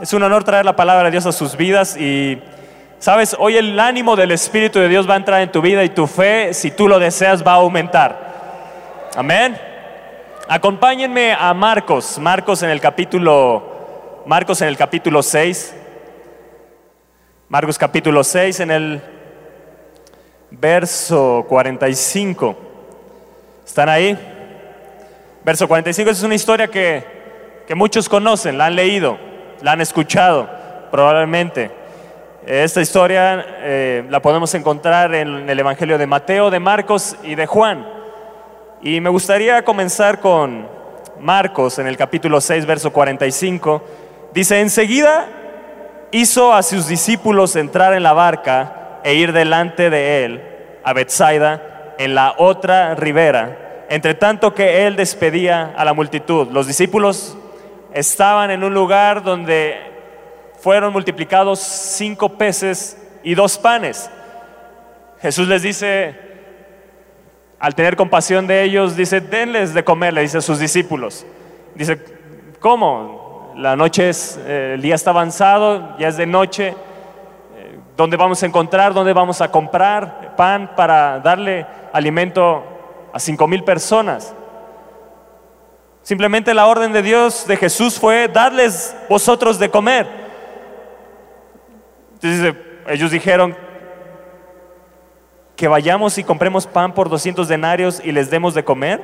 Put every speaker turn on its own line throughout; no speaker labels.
Es un honor traer la palabra de Dios a sus vidas y, sabes, hoy el ánimo del Espíritu de Dios va a entrar en tu vida y tu fe, si tú lo deseas, va a aumentar. Amén. Acompáñenme a Marcos, Marcos en el capítulo, Marcos en el capítulo 6. Marcos capítulo 6 en el verso 45. ¿Están ahí? Verso 45 es una historia que, que muchos conocen, la han leído la han escuchado probablemente. Esta historia eh, la podemos encontrar en el Evangelio de Mateo, de Marcos y de Juan. Y me gustaría comenzar con Marcos en el capítulo 6, verso 45. Dice, enseguida hizo a sus discípulos entrar en la barca e ir delante de él a Bethsaida en la otra ribera, entre tanto que él despedía a la multitud. Los discípulos estaban en un lugar donde fueron multiplicados cinco peces y dos panes. Jesús les dice, al tener compasión de ellos, dice, denles de comer, le dice a sus discípulos. Dice, ¿cómo? La noche es, eh, el día está avanzado, ya es de noche. Eh, ¿Dónde vamos a encontrar? ¿Dónde vamos a comprar pan para darle alimento a cinco mil personas? Simplemente la orden de Dios, de Jesús, fue darles vosotros de comer. Entonces ellos dijeron que vayamos y compremos pan por 200 denarios y les demos de comer.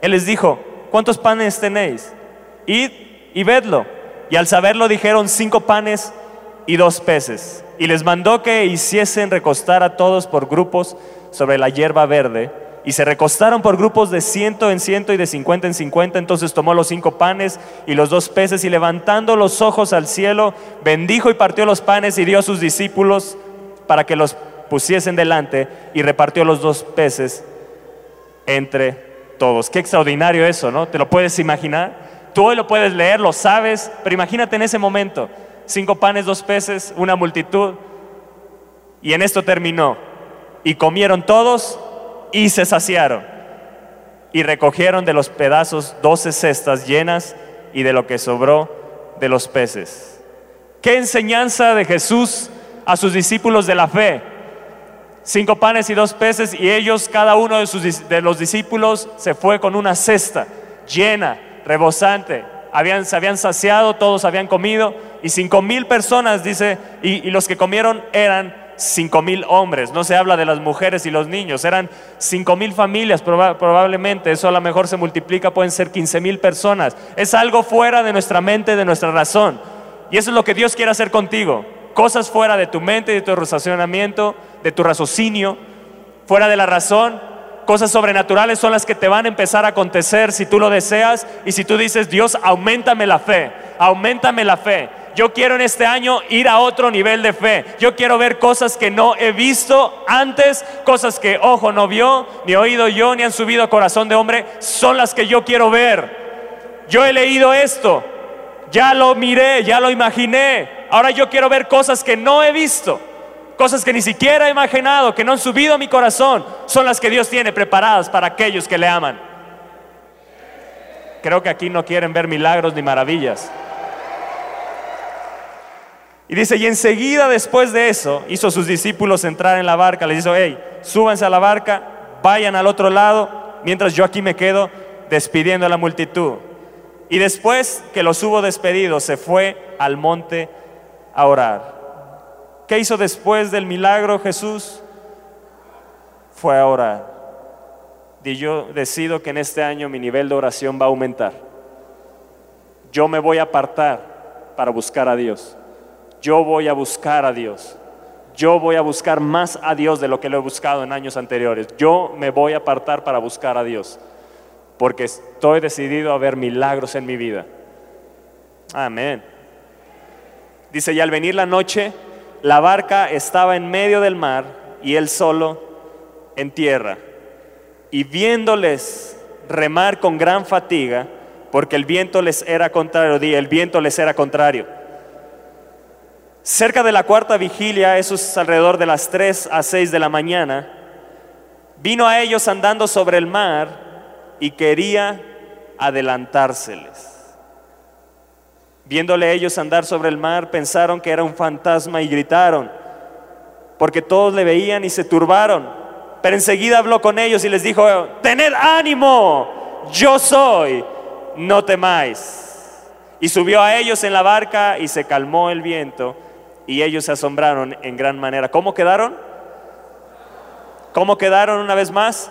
Él les dijo, ¿cuántos panes tenéis? Id y vedlo. Y al saberlo dijeron cinco panes y dos peces. Y les mandó que hiciesen recostar a todos por grupos sobre la hierba verde y se recostaron por grupos de ciento en ciento y de cincuenta en cincuenta. Entonces tomó los cinco panes y los dos peces y levantando los ojos al cielo, bendijo y partió los panes y dio a sus discípulos para que los pusiesen delante y repartió los dos peces entre todos. Qué extraordinario eso, ¿no? ¿Te lo puedes imaginar? Tú hoy lo puedes leer, lo sabes, pero imagínate en ese momento, cinco panes, dos peces, una multitud. Y en esto terminó. Y comieron todos y se saciaron. Y recogieron de los pedazos doce cestas llenas y de lo que sobró de los peces. ¿Qué enseñanza de Jesús a sus discípulos de la fe? Cinco panes y dos peces y ellos, cada uno de, sus, los discípulos, se fue con una cesta llena, rebosante. Habían, se habían saciado, todos habían comido y cinco mil personas, dice, y los que comieron eran cinco mil hombres, no se habla de las mujeres y los niños, eran cinco mil familias probablemente, eso a lo mejor se multiplica, pueden ser quince mil personas, es algo fuera de nuestra mente, de nuestra razón, y eso es lo que Dios quiere hacer contigo, cosas fuera de tu mente, de tu razonamiento, de tu raciocinio, fuera de la razón, cosas sobrenaturales son las que te van a empezar a acontecer si tú lo deseas y si tú dices, Dios, aumentame la fe, aumentame la fe yo quiero en este año ir a otro nivel de fe. Yo quiero ver cosas que no he visto antes, cosas que ojo no vio, ni oído yo, ni han subido a corazón de hombre, son las que yo quiero ver. Yo he leído esto, ya lo miré, ya lo imaginé. Ahora yo quiero ver cosas que no he visto, cosas que ni siquiera he imaginado, que no han subido a mi corazón, son las que Dios tiene preparadas para aquellos que le aman. Creo que aquí no quieren ver milagros ni maravillas. Y dice, y enseguida después de eso hizo a sus discípulos entrar en la barca, les dijo, hey, súbanse a la barca, vayan al otro lado, mientras yo aquí me quedo despidiendo a la multitud. Y después que los hubo despedido, se fue al monte a orar. ¿Qué hizo después del milagro Jesús? Fue a orar. Y yo decido que en este año mi nivel de oración va a aumentar. Yo me voy a apartar para buscar a Dios yo voy a buscar a Dios. Yo voy a buscar más a Dios de lo que lo he buscado en años anteriores. Yo me voy a apartar para buscar a Dios. Porque estoy decidido a ver milagros en mi vida. Amén. Dice, y al venir la noche, la barca estaba en medio del mar y él solo en tierra. Y viéndoles remar con gran fatiga, porque el viento les era contrario, el viento les era contrario Cerca de la cuarta vigilia, eso es alrededor de las 3 a 6 de la mañana, vino a ellos andando sobre el mar y quería adelantárseles. Viéndole ellos andar sobre el mar, pensaron que era un fantasma y gritaron, porque todos le veían y se turbaron. Pero enseguida habló con ellos y les dijo, tened ánimo, yo soy, no temáis. Y subió a ellos en la barca y se calmó el viento y ellos se asombraron en gran manera. ¿Cómo quedaron? ¿Cómo quedaron una vez más?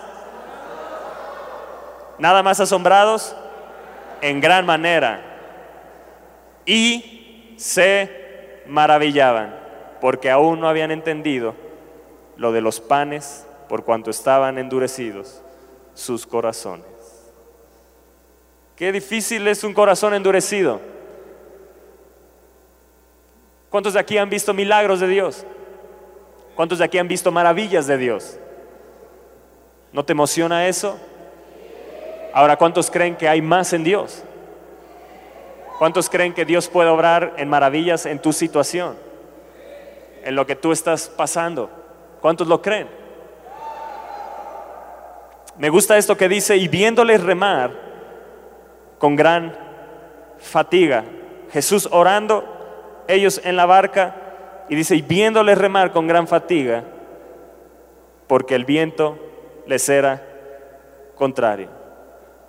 Nada más asombrados en gran manera. Y se maravillaban porque aún no habían entendido lo de los panes por cuanto estaban endurecidos sus corazones. Qué difícil es un corazón endurecido. ¿Cuántos de aquí han visto milagros de Dios? ¿Cuántos de aquí han visto maravillas de Dios? ¿No te emociona eso? Ahora, ¿cuántos creen que hay más en Dios? ¿Cuántos creen que Dios puede obrar en maravillas en tu situación? En lo que tú estás pasando. ¿Cuántos lo creen? Me gusta esto que dice, y viéndoles remar, con gran fatiga. Jesús orando, ellos en la barca, y dice, y viéndoles remar con gran fatiga, porque el viento les era contrario.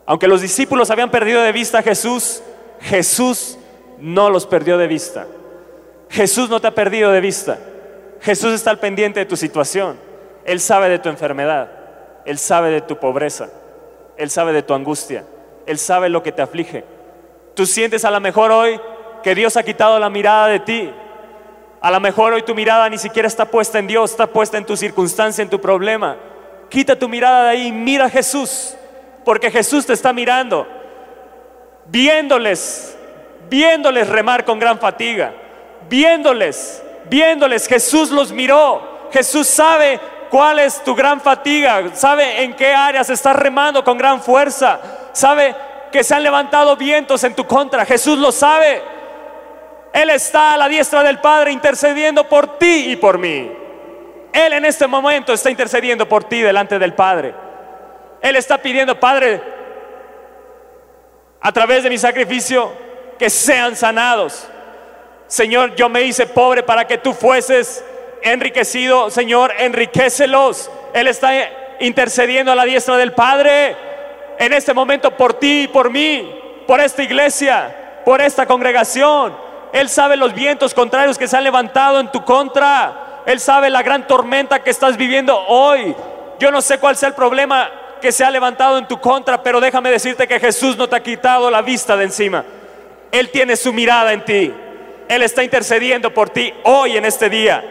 Aunque los discípulos habían perdido de vista a Jesús, Jesús no los perdió de vista. Jesús no te ha perdido de vista. Jesús está al pendiente de tu situación. Él sabe de tu enfermedad. Él sabe de tu pobreza. Él sabe de tu angustia. Él sabe lo que te aflige. Tú sientes a lo mejor hoy que Dios ha quitado la mirada de ti. A lo mejor hoy tu mirada ni siquiera está puesta en Dios, está puesta en tu circunstancia, en tu problema. Quita tu mirada de ahí y mira a Jesús, porque Jesús te está mirando, viéndoles, viéndoles remar con gran fatiga, viéndoles, viéndoles. Jesús los miró. Jesús sabe cuál es tu gran fatiga, sabe en qué áreas estás remando con gran fuerza sabe que se han levantado vientos en tu contra. Jesús lo sabe. Él está a la diestra del Padre intercediendo por ti y por mí. Él en este momento está intercediendo por ti delante del Padre. Él está pidiendo, Padre, a través de mi sacrificio, que sean sanados. Señor, yo me hice pobre para que tú fueses enriquecido. Señor, enriquecelos. Él está intercediendo a la diestra del Padre en este momento por ti y por mí, por esta iglesia, por esta congregación. Él sabe los vientos contrarios que se han levantado en tu contra. Él sabe la gran tormenta que estás viviendo hoy. Yo no sé cuál sea el problema que se ha levantado en tu contra, pero déjame decirte que Jesús no te ha quitado la vista de encima. Él tiene su mirada en ti. Él está intercediendo por ti hoy en este día.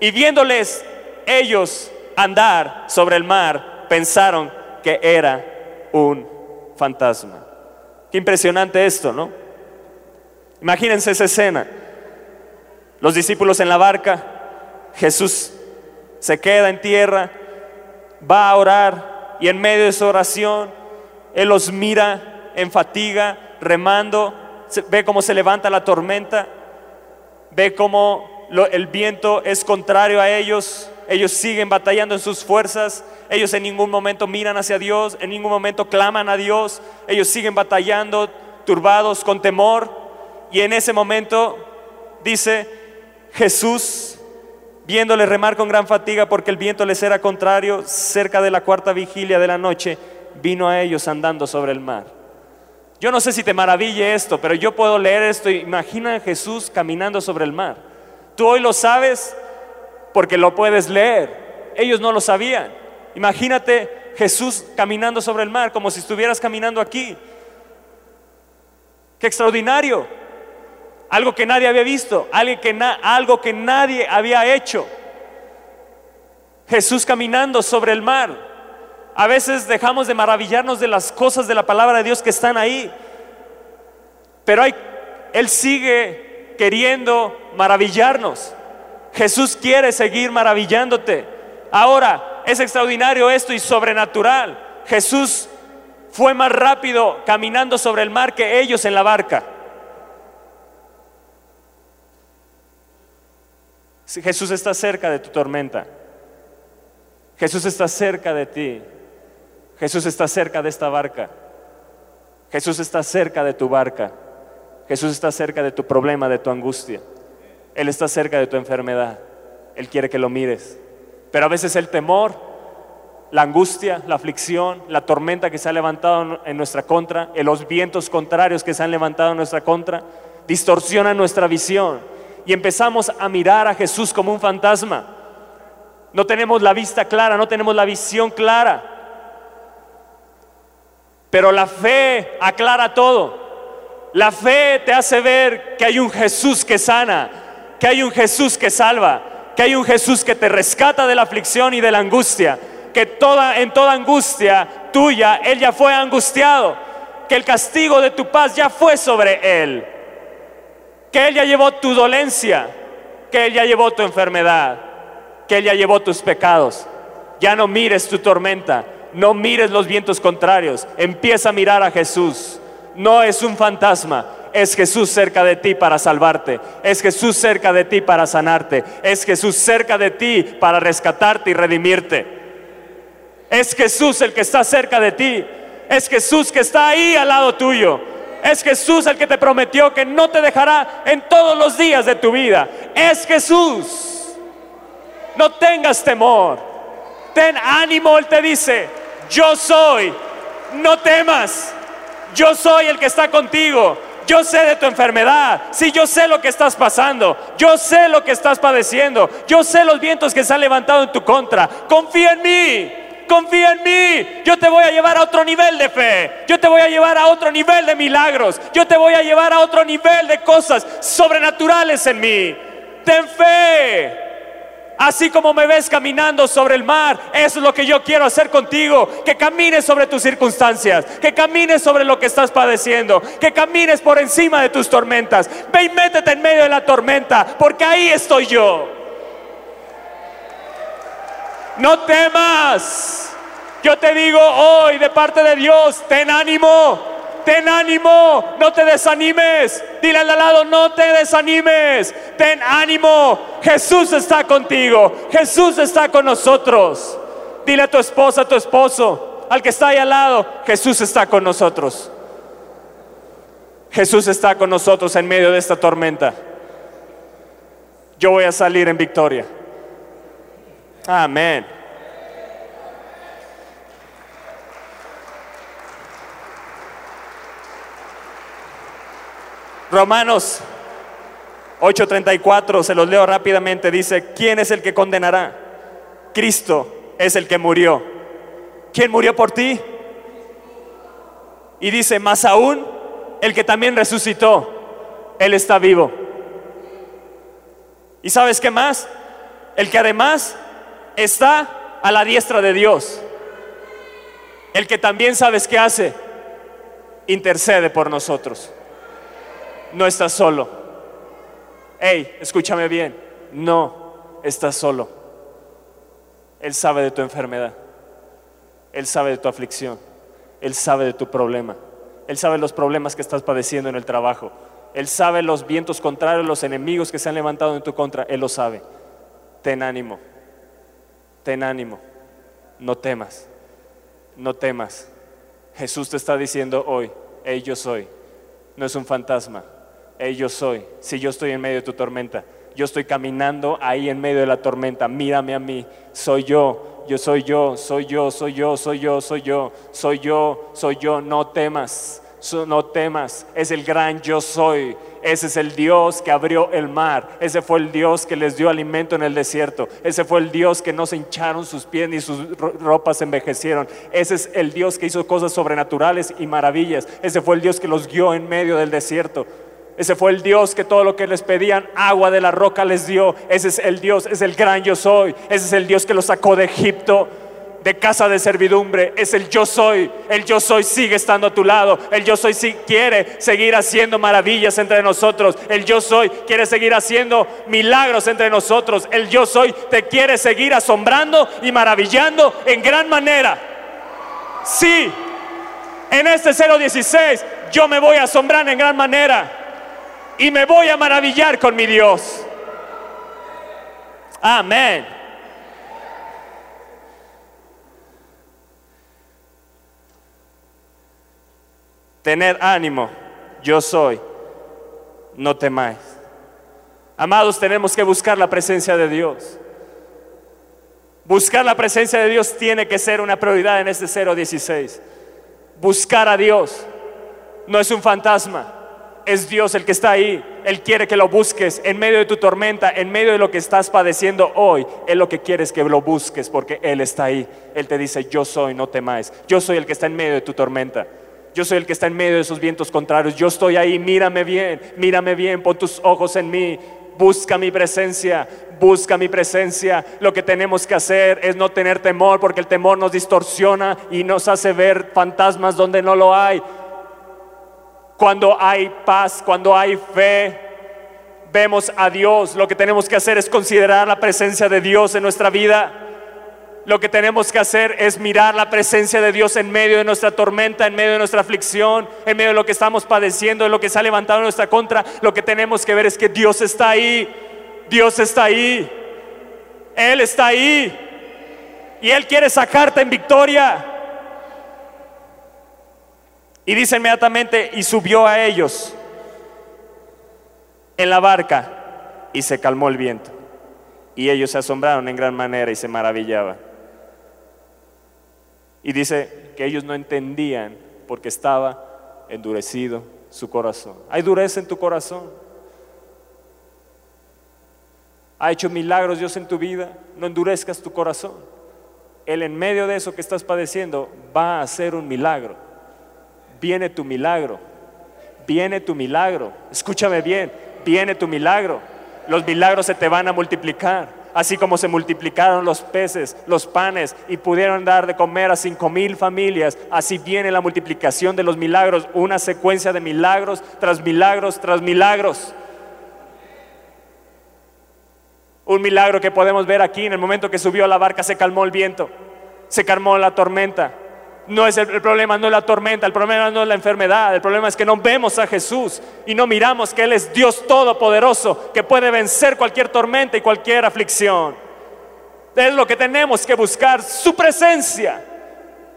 Y viéndoles ellos andar sobre el mar, pensaron que era un fantasma. Qué impresionante esto, ¿no? Imagínense esa escena. Los discípulos en la barca, Jesús se queda en tierra, va a orar y en medio de su oración, Él los mira en fatiga, remando, ve cómo se levanta la tormenta, ve cómo el viento es contrario a ellos, ellos siguen batallando en sus fuerzas, ellos en ningún momento miran hacia Dios, en ningún momento claman a Dios, ellos siguen batallando, turbados, con temor. Y en ese momento dice Jesús, viéndole remar con gran fatiga porque el viento les era contrario, cerca de la cuarta vigilia de la noche, vino a ellos andando sobre el mar. Yo no sé si te maraville esto, pero yo puedo leer esto. Imagina a Jesús caminando sobre el mar. Tú hoy lo sabes porque lo puedes leer. Ellos no lo sabían. Imagínate Jesús caminando sobre el mar como si estuvieras caminando aquí. Qué extraordinario. Algo que nadie había visto, algo que, algo que nadie había hecho. Jesús caminando sobre el mar. A veces dejamos de maravillarnos de las cosas de la palabra de Dios que están ahí. Pero hay, Él sigue queriendo maravillarnos. Jesús quiere seguir maravillándote. Ahora, es extraordinario esto y sobrenatural. Jesús fue más rápido caminando sobre el mar que ellos en la barca. Jesús está cerca de tu tormenta. Jesús está cerca de ti. Jesús está cerca de esta barca. Jesús está cerca de tu barca. Jesús está cerca de tu problema, de tu angustia. Él está cerca de tu enfermedad. Él quiere que lo mires. Pero a veces el temor, la angustia, la aflicción, la tormenta que se ha levantado en nuestra contra, los vientos contrarios que se han levantado en nuestra contra, distorsionan nuestra visión y empezamos a mirar a Jesús como un fantasma. No tenemos la vista clara, no tenemos la visión clara. Pero la fe aclara todo. La fe te hace ver que hay un Jesús que sana, que hay un Jesús que salva, que hay un Jesús que te rescata de la aflicción y de la angustia, que toda en toda angustia tuya él ya fue angustiado, que el castigo de tu paz ya fue sobre él, que él ya llevó tu dolencia, que él ya llevó tu enfermedad, que él ya llevó tus pecados. Ya no mires tu tormenta, no mires los vientos contrarios, empieza a mirar a Jesús. No es un fantasma, es Jesús cerca de ti para salvarte. Es Jesús cerca de ti para sanarte. Es Jesús cerca de ti para rescatarte y redimirte. Es Jesús el que está cerca de ti. Es Jesús que está ahí al lado tuyo. Es Jesús el que te prometió que no te dejará en todos los días de tu vida. Es Jesús. No tengas temor. Ten ánimo, Él te dice, yo soy. No temas. Yo soy el que está contigo. Yo sé de tu enfermedad. Sí, yo sé lo que estás pasando. Yo sé lo que estás padeciendo. Yo sé los vientos que se han levantado en tu contra. Confía en mí. Confía en mí. Yo te voy a llevar a otro nivel de fe. Yo te voy a llevar a otro nivel de milagros. Yo te voy a llevar a otro nivel de cosas sobrenaturales en mí. Ten fe. Así como me ves caminando sobre el mar, eso es lo que yo quiero hacer contigo. Que camines sobre tus circunstancias, que camines sobre lo que estás padeciendo, que camines por encima de tus tormentas. Ve y métete en medio de la tormenta, porque ahí estoy yo. No temas. Yo te digo hoy de parte de Dios, ten ánimo. Ten ánimo, no te desanimes. Dile al lado, no te desanimes. Ten ánimo. Jesús está contigo. Jesús está con nosotros. Dile a tu esposa, a tu esposo, al que está ahí al lado, Jesús está con nosotros. Jesús está con nosotros en medio de esta tormenta. Yo voy a salir en victoria. Amén. Romanos 8:34, se los leo rápidamente, dice, ¿quién es el que condenará? Cristo es el que murió. ¿Quién murió por ti? Y dice, más aún, el que también resucitó, Él está vivo. ¿Y sabes qué más? El que además está a la diestra de Dios. El que también sabes qué hace, intercede por nosotros no estás solo. Hey, escúchame bien, no estás solo. Él sabe de tu enfermedad, Él sabe de tu aflicción, Él sabe de tu problema, Él sabe los problemas que estás padeciendo en el trabajo, Él sabe los vientos contrarios, los enemigos que se han levantado en tu contra, Él lo sabe. Ten ánimo, ten ánimo, no temas, no temas. Jesús te está diciendo hoy, hey, yo soy, no es un fantasma, yo soy, si yo estoy en medio de tu tormenta, yo estoy caminando ahí en medio de la tormenta, mírame a mí, soy yo, yo soy yo, soy yo, soy yo, soy yo, soy yo, soy yo, soy yo, no temas, no temas, es el gran yo soy. Ese es el Dios que abrió el mar. Ese fue el Dios que les dio alimento en el desierto. Ese fue el Dios que no se hincharon sus pies ni sus ropas envejecieron. Ese es el Dios que hizo cosas sobrenaturales y maravillas. Ese fue el Dios que los guió en medio del desierto. Ese fue el Dios que todo lo que les pedían, agua de la roca les dio. Ese es el Dios, es el gran yo soy. Ese es el Dios que los sacó de Egipto, de casa de servidumbre. Es el yo soy. El yo soy sigue estando a tu lado. El yo soy sí quiere seguir haciendo maravillas entre nosotros. El yo soy quiere seguir haciendo milagros entre nosotros. El yo soy te quiere seguir asombrando y maravillando en gran manera. Sí, en este 016 yo me voy a asombrar en gran manera y me voy a maravillar con mi Dios. Amén. Tener ánimo, yo soy, no temáis. Amados, tenemos que buscar la presencia de Dios. Buscar la presencia de Dios tiene que ser una prioridad en este 016. Buscar a Dios no es un fantasma, es Dios el que está ahí. Él quiere que lo busques en medio de tu tormenta, en medio de lo que estás padeciendo hoy. Él lo que quiere es que lo busques porque Él está ahí. Él te dice, yo soy, no temáis. Yo soy el que está en medio de tu tormenta. Yo soy el que está en medio de esos vientos contrarios. Yo estoy ahí, mírame bien, mírame bien, pon tus ojos en mí. Busca mi presencia, busca mi presencia. Lo que tenemos que hacer es no tener temor porque el temor nos distorsiona y nos hace ver fantasmas donde no lo hay. Cuando hay paz, cuando hay fe, vemos a Dios. Lo que tenemos que hacer es considerar la presencia de Dios en nuestra vida. Lo que tenemos que hacer es mirar la presencia de Dios en medio de nuestra tormenta, en medio de nuestra aflicción, en medio de lo que estamos padeciendo, de lo que se ha levantado en nuestra contra. Lo que tenemos que ver es que Dios está ahí. Dios está ahí. Él está ahí. Y Él quiere sacarte en victoria. Y dice inmediatamente, y subió a ellos en la barca y se calmó el viento. Y ellos se asombraron en gran manera y se maravillaban. Y dice que ellos no entendían porque estaba endurecido su corazón. Hay dureza en tu corazón. Ha hecho milagros Dios en tu vida. No endurezcas tu corazón. Él en medio de eso que estás padeciendo va a hacer un milagro. Viene tu milagro. Viene tu milagro. Escúchame bien. Viene tu milagro. Los milagros se te van a multiplicar así como se multiplicaron los peces, los panes y pudieron dar de comer a cinco mil familias, así viene la multiplicación de los milagros, una secuencia de milagros tras milagros tras milagros. Un milagro que podemos ver aquí en el momento que subió a la barca se calmó el viento, se calmó la tormenta, no es el, problema, no es la tormenta, el problema no es la enfermedad, el problema es que no vemos a Jesús y no miramos que Él es Dios todopoderoso, que puede vencer cualquier tormenta y cualquier aflicción. Es lo que tenemos que buscar, su presencia.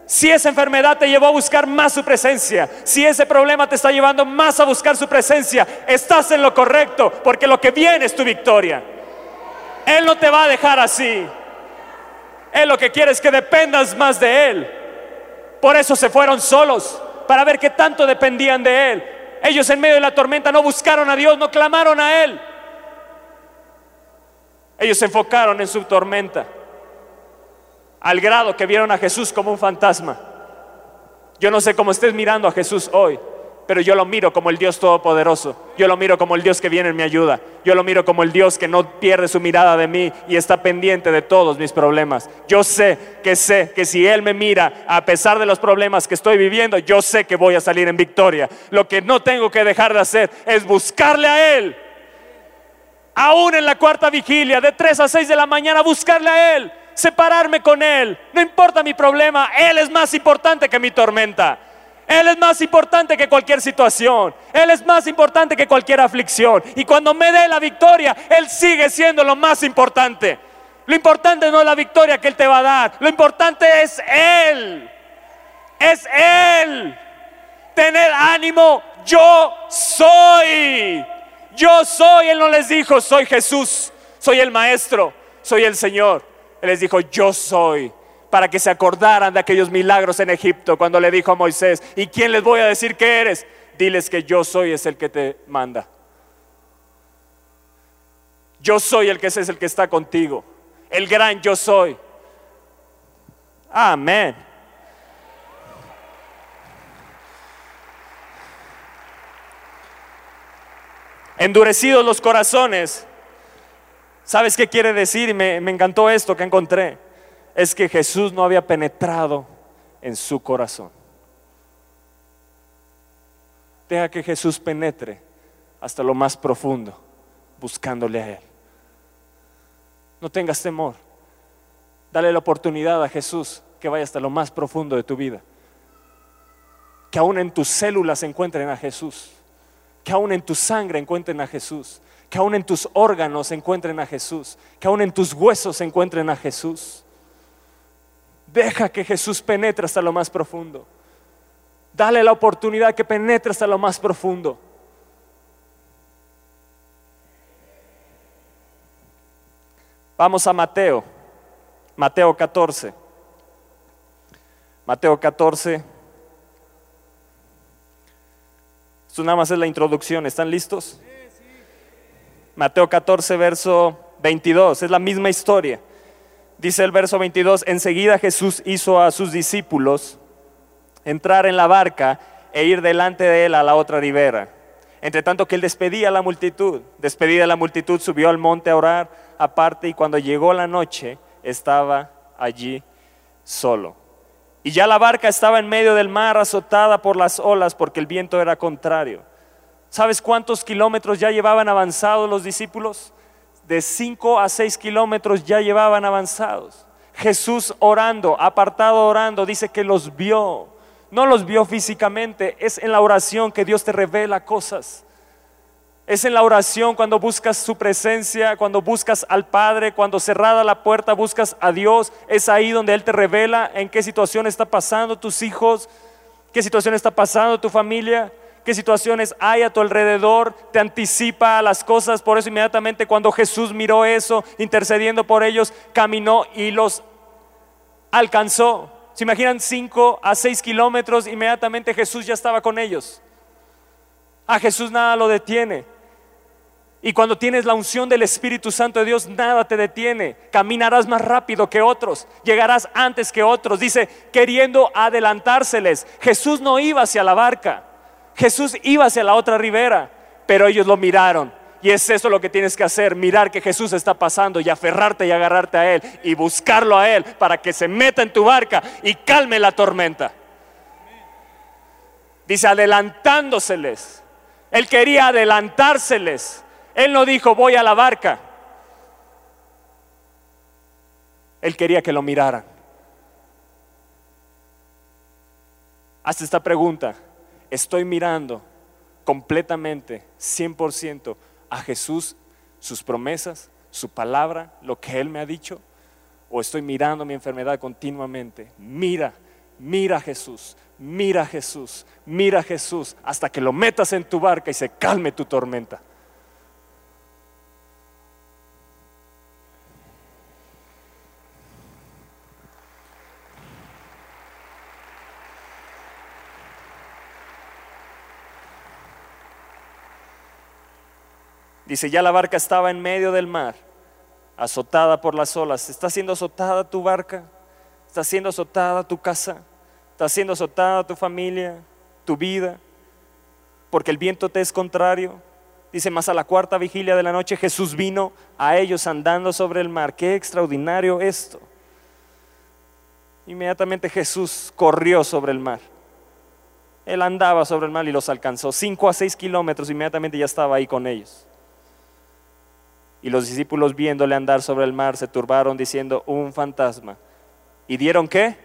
Si esa enfermedad te llevó a buscar más su presencia, si ese problema te está llevando más a buscar su presencia, estás en lo correcto, porque lo que viene es tu victoria. Él no te va a dejar así. Él lo que quiere es que dependas más de Él. Por eso se fueron solos, para ver qué tanto dependían de Él. Ellos en medio de la tormenta no buscaron a Dios, no clamaron a Él. Ellos se enfocaron en su tormenta, al grado que vieron a Jesús como un fantasma. Yo no sé cómo estés mirando a Jesús hoy pero yo lo miro como el Dios todopoderoso. Yo lo miro como el Dios que viene en mi ayuda. Yo lo miro como el Dios que no pierde su mirada de mí y está pendiente de todos mis problemas. Yo sé que sé que si Él me mira, a pesar de los problemas que estoy viviendo, yo sé que voy a salir en victoria. Lo que no tengo que dejar de hacer es buscarle a Él. Aún en la cuarta vigilia, de 3 a 6 de la mañana, buscarle a Él. Separarme con Él. No importa mi problema, Él es más importante que mi tormenta. Él es más importante que cualquier situación. Él es más importante que cualquier aflicción. Y cuando me dé la victoria, Él sigue siendo lo más importante. Lo importante no es la victoria que Él te va a dar. Lo importante es Él. Es Él. Tener ánimo. Yo soy. Yo soy. Él no les dijo, soy Jesús. Soy el Maestro. Soy el Señor. Él les dijo, yo soy para que se acordaran de aquellos milagros en Egipto cuando le dijo a Moisés, ¿y quién les voy a decir que eres? Diles que yo soy es el que te manda. Yo soy el que es el que está contigo. El gran yo soy. Amén. Endurecidos los corazones. ¿Sabes qué quiere decir? Me encantó esto que encontré es que Jesús no había penetrado en su corazón. Deja que Jesús penetre hasta lo más profundo, buscándole a Él. No tengas temor. Dale la oportunidad a Jesús que vaya hasta lo más profundo de tu vida. Que aún en tus células encuentren a Jesús. Que aún en tu sangre encuentren a Jesús. Que aún en tus órganos encuentren a Jesús. Que aún en tus huesos encuentren a Jesús. Deja que Jesús penetre hasta lo más profundo. Dale la oportunidad que penetre hasta lo más profundo. Vamos a Mateo, Mateo 14. Mateo 14. Esto nada más es la introducción, ¿están listos? Mateo 14, verso 22, es la misma historia. Dice el verso 22, enseguida Jesús hizo a sus discípulos entrar en la barca e ir delante de él a la otra ribera. Entre tanto que él despedía a la multitud, despedida la multitud, subió al monte a orar aparte y cuando llegó la noche estaba allí solo. Y ya la barca estaba en medio del mar azotada por las olas porque el viento era contrario. ¿Sabes cuántos kilómetros ya llevaban avanzados los discípulos? De 5 a 6 kilómetros ya llevaban avanzados. Jesús orando, apartado orando, dice que los vio. No los vio físicamente, es en la oración que Dios te revela cosas. Es en la oración cuando buscas su presencia, cuando buscas al Padre, cuando cerrada la puerta buscas a Dios. Es ahí donde Él te revela en qué situación está pasando tus hijos, qué situación está pasando tu familia, qué situaciones hay a tu alrededor. Te anticipa las cosas. Por eso inmediatamente cuando Jesús miró eso, intercediendo por ellos, caminó y los alcanzó. ¿Se imaginan cinco a seis kilómetros? Inmediatamente Jesús ya estaba con ellos. A Jesús nada lo detiene. Y cuando tienes la unción del Espíritu Santo de Dios, nada te detiene. Caminarás más rápido que otros, llegarás antes que otros. Dice, queriendo adelantárseles. Jesús no iba hacia la barca, Jesús iba hacia la otra ribera, pero ellos lo miraron. Y es eso lo que tienes que hacer, mirar que Jesús está pasando y aferrarte y agarrarte a Él y buscarlo a Él para que se meta en tu barca y calme la tormenta. Dice, adelantándoseles. Él quería adelantárseles él no dijo, voy a la barca. Él quería que lo miraran. Haz esta pregunta. ¿Estoy mirando completamente, 100% a Jesús, sus promesas, su palabra, lo que Él me ha dicho? ¿O estoy mirando mi enfermedad continuamente? Mira, mira a Jesús, mira a Jesús, mira a Jesús, hasta que lo metas en tu barca y se calme tu tormenta. Dice, ya la barca estaba en medio del mar, azotada por las olas. ¿Está siendo azotada tu barca? ¿Está siendo azotada tu casa? ¿Está siendo azotada tu familia, tu vida? Porque el viento te es contrario. Dice, más a la cuarta vigilia de la noche Jesús vino a ellos andando sobre el mar. Qué extraordinario esto. Inmediatamente Jesús corrió sobre el mar. Él andaba sobre el mar y los alcanzó. Cinco a seis kilómetros, inmediatamente ya estaba ahí con ellos. Y los discípulos viéndole andar sobre el mar se turbaron diciendo, un fantasma. ¿Y dieron qué?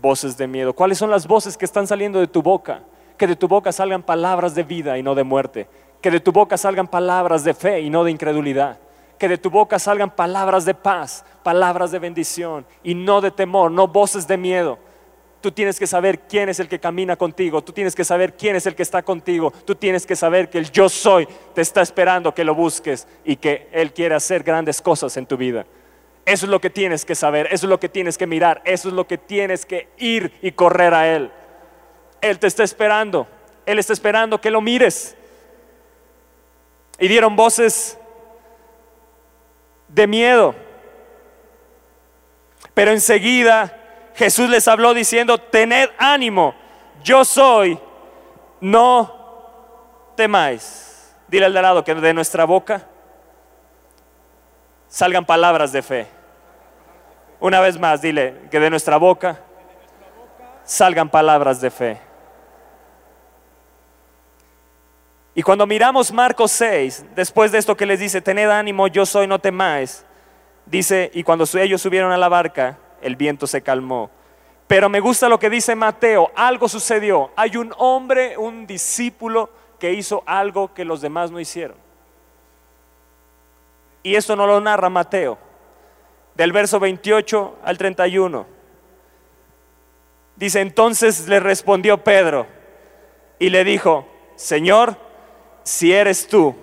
Voces de miedo. ¿Cuáles son las voces que están saliendo de tu boca? Que de tu boca salgan palabras de vida y no de muerte. Que de tu boca salgan palabras de fe y no de incredulidad. Que de tu boca salgan palabras de paz, palabras de bendición y no de temor, no voces de miedo. Tú tienes que saber quién es el que camina contigo. Tú tienes que saber quién es el que está contigo. Tú tienes que saber que el yo soy te está esperando que lo busques y que Él quiere hacer grandes cosas en tu vida. Eso es lo que tienes que saber. Eso es lo que tienes que mirar. Eso es lo que tienes que ir y correr a Él. Él te está esperando. Él está esperando que lo mires. Y dieron voces de miedo. Pero enseguida Jesús les habló diciendo, tened ánimo, yo soy, no temáis. Dile al de lado que de nuestra boca salgan palabras de fe. Una vez más, dile que de nuestra boca salgan palabras de fe. Y cuando miramos Marcos 6, después de esto que les dice, tened ánimo, yo soy, no temáis, dice, y cuando ellos subieron a la barca, el viento se calmó. Pero me gusta lo que dice Mateo, algo sucedió. Hay un hombre, un discípulo que hizo algo que los demás no hicieron. Y esto no lo narra Mateo, del verso 28 al 31. Dice, entonces le respondió Pedro y le dijo, Señor, si eres tú,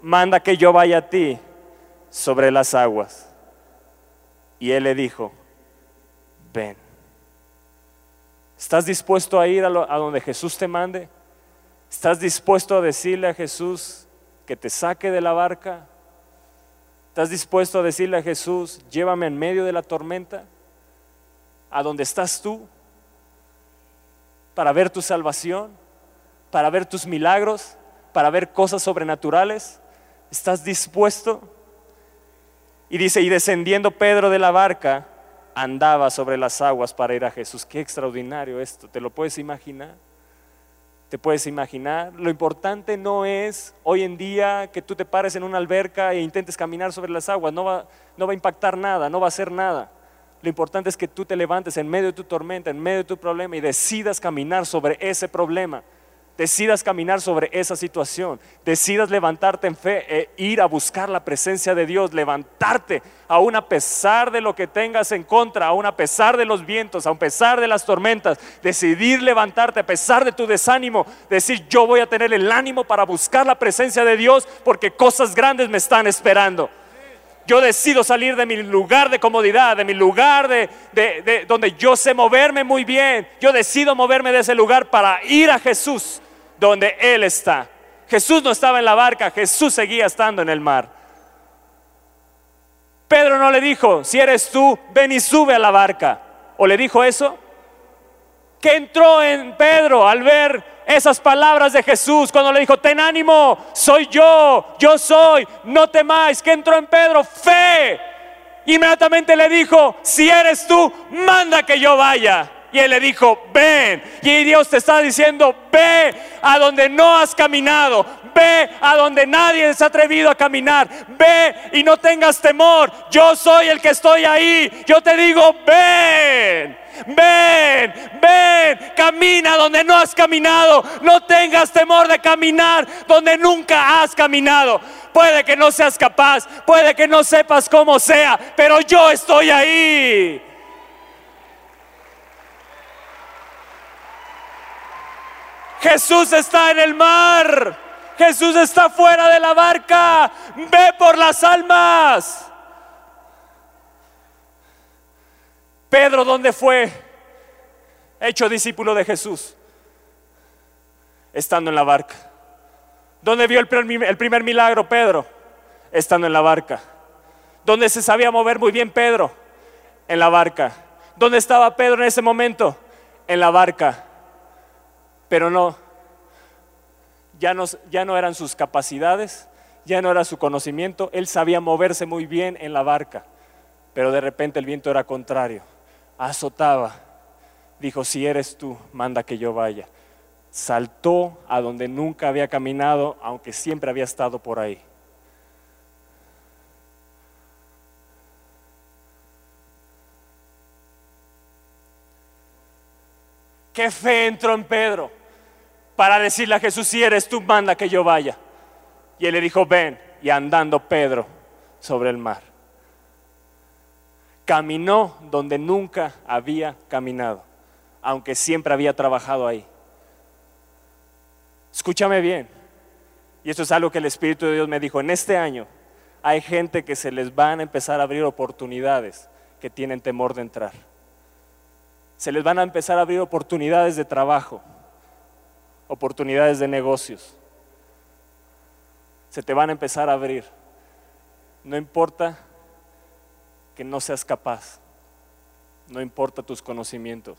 manda que yo vaya a ti sobre las aguas. Y él le dijo, ven. ¿Estás dispuesto a ir a, donde Jesús te mande? ¿Estás dispuesto a decirle a Jesús que te saque de la barca? ¿Estás dispuesto a decirle a Jesús, llévame en medio de la tormenta? ¿A donde estás tú? Para ver tu salvación, para ver tus milagros, para ver cosas sobrenaturales. ¿Estás dispuesto? Y dice, y descendiendo Pedro de la barca, andaba sobre las aguas para ir a Jesús. Qué extraordinario esto, ¿te lo puedes imaginar? ¿Te puedes imaginar? Lo importante no es hoy en día que tú te pares en una alberca e intentes caminar sobre las aguas, no va, no va a impactar nada, no va a hacer nada. Lo importante es que tú te levantes en medio de tu tormenta, en medio de tu problema y decidas caminar sobre ese problema decidas caminar sobre esa situación, decidas levantarte en fe e ir a buscar la presencia de Dios, levantarte aún a pesar de lo que tengas en contra, aún a pesar de los vientos, a pesar de las tormentas, decidir levantarte a pesar de tu desánimo, decir yo voy a tener el ánimo para buscar la presencia de Dios porque cosas grandes me están esperando. Yo decido salir de mi lugar de comodidad, de mi lugar de, de donde yo sé moverme muy bien. Yo decido moverme de ese lugar para ir a Jesús donde Él está. Jesús no estaba en la barca, Jesús seguía estando en el mar. Pedro no le dijo, si eres tú, ven y sube a la barca. ¿O le dijo eso? ¿Qué entró en Pedro al ver esas palabras de Jesús cuando le dijo, ten ánimo, soy yo, yo soy, no temáis? ¿Qué entró en Pedro? Fe. Inmediatamente le dijo, si eres tú, manda que yo vaya. Y él le dijo, ven. Y Dios te está diciendo, ve a donde no has caminado. Ve a donde nadie se ha atrevido a caminar. Ve y no tengas temor. Yo soy el que estoy ahí. Yo te digo, ven. Ven, ven, camina donde no has caminado. No tengas temor de caminar donde nunca has caminado. Puede que no seas capaz, puede que no sepas cómo sea, pero yo estoy ahí. Jesús está en el mar. Jesús está fuera de la barca. Ve por las almas. Pedro, ¿dónde fue? Hecho discípulo de Jesús. Estando en la barca. ¿Dónde vio el primer milagro Pedro? Estando en la barca. ¿Dónde se sabía mover muy bien Pedro? En la barca. ¿Dónde estaba Pedro en ese momento? En la barca pero no, ya no, ya no eran sus capacidades, ya no era su conocimiento, él sabía moverse muy bien en la barca, pero de repente el viento era contrario, azotaba, dijo, si eres tú, manda que yo vaya. Saltó a donde nunca había caminado, aunque siempre había estado por ahí. ¿Qué fe entró en Pedro? Para decirle a Jesús, si eres tú, manda que yo vaya. Y él le dijo, ven. Y andando Pedro sobre el mar. Caminó donde nunca había caminado, aunque siempre había trabajado ahí. Escúchame bien. Y esto es algo que el Espíritu de Dios me dijo. En este año hay gente que se les van a empezar a abrir oportunidades que tienen temor de entrar se les van a empezar a abrir oportunidades de trabajo, oportunidades de negocios. Se te van a empezar a abrir. No importa que no seas capaz, no importa tus conocimientos,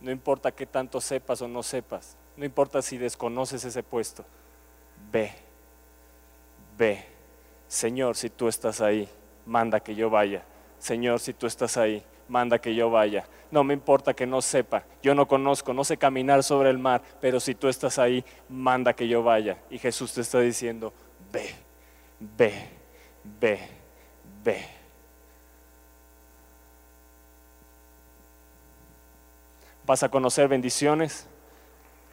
no importa qué tanto sepas o no sepas, no importa si desconoces ese puesto, ve, ve. Señor, si tú estás ahí, manda que yo vaya. Señor, si tú estás ahí, manda que yo vaya. No me importa que no sepa, yo no conozco, no sé caminar sobre el mar, pero si tú estás ahí, manda que yo vaya. Y Jesús te está diciendo, ve, ve, ve, ve. Vas a conocer bendiciones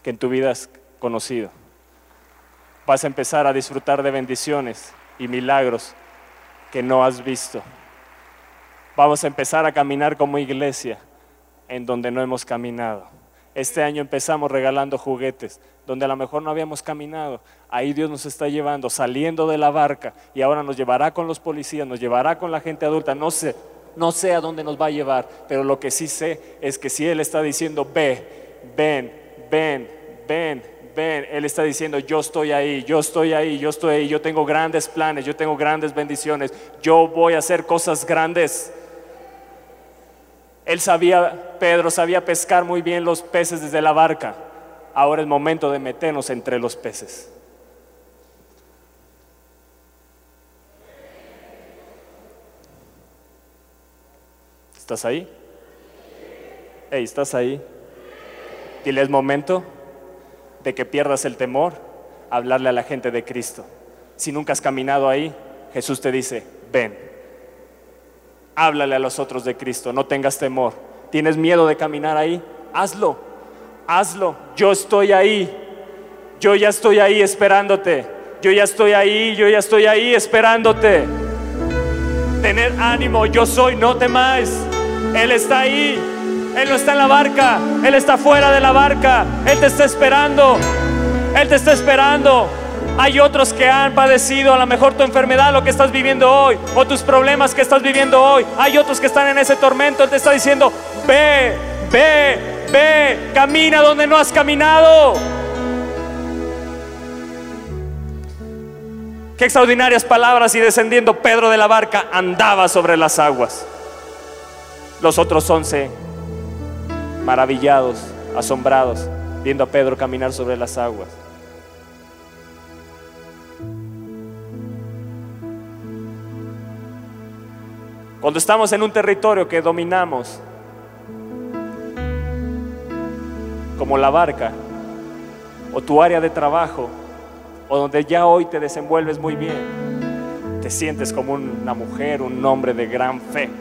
que en tu vida has conocido. Vas a empezar a disfrutar de bendiciones y milagros que no has visto. Vamos a empezar a caminar como iglesia en donde no hemos caminado, Este año empezamos regalando juguetes, donde a lo mejor no habíamos caminado. Ahí Dios nos está llevando, saliendo de la barca, y ahora nos llevará con los policías, nos llevará con la gente adulta. No sé, no sé a dónde nos va a llevar, pero lo que sí sé es que si Él está diciendo, ve, ven, ven, ven, ven, Él está diciendo, yo estoy ahí, yo estoy ahí, yo estoy ahí, yo tengo grandes planes, yo tengo grandes bendiciones, yo voy a hacer cosas grandes. Él sabía, Pedro sabía pescar muy bien los peces desde la barca. Ahora es momento de meternos entre los peces. ¿Estás ahí? Hey, ¿estás ahí? Dile, es momento de que pierdas el temor hablarle a la gente de Cristo. Si nunca has caminado ahí, Jesús te dice, ven, háblale a los otros de Cristo, no tengas temor. ¿Tienes miedo de caminar ahí? Hazlo, hazlo. Yo estoy ahí, yo ya estoy ahí esperándote. Yo ya estoy ahí, yo ya estoy ahí esperándote. Tener ánimo, yo soy, no temáis. Él está ahí. Él no está en la barca. Él está fuera de la barca. Él te está esperando. Él te está esperando. Hay otros que han padecido a lo mejor tu enfermedad, lo que estás viviendo hoy, o tus problemas que estás viviendo hoy. Hay otros que están en ese tormento. Él te está diciendo, ve, ve, ve, camina donde no has caminado. Qué extraordinarias palabras y descendiendo Pedro de la barca andaba sobre las aguas. Los otros once, maravillados, asombrados, viendo a Pedro caminar sobre las aguas. Cuando estamos en un territorio que dominamos, como la barca, o tu área de trabajo, o donde ya hoy te desenvuelves muy bien, te sientes como una mujer, un hombre de gran fe.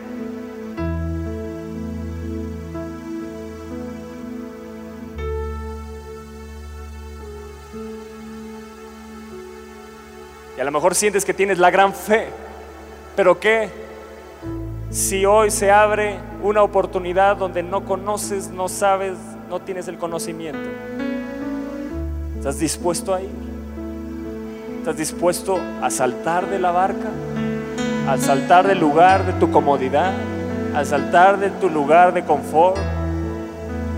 Y a lo mejor sientes que tienes la gran fe. Pero ¿qué? Si hoy se abre una oportunidad donde no conoces, no sabes, no tienes el conocimiento. ¿Estás dispuesto a ir? ¿Estás dispuesto a saltar de la barca? ¿A saltar del lugar de tu comodidad? ¿A saltar de tu lugar de confort?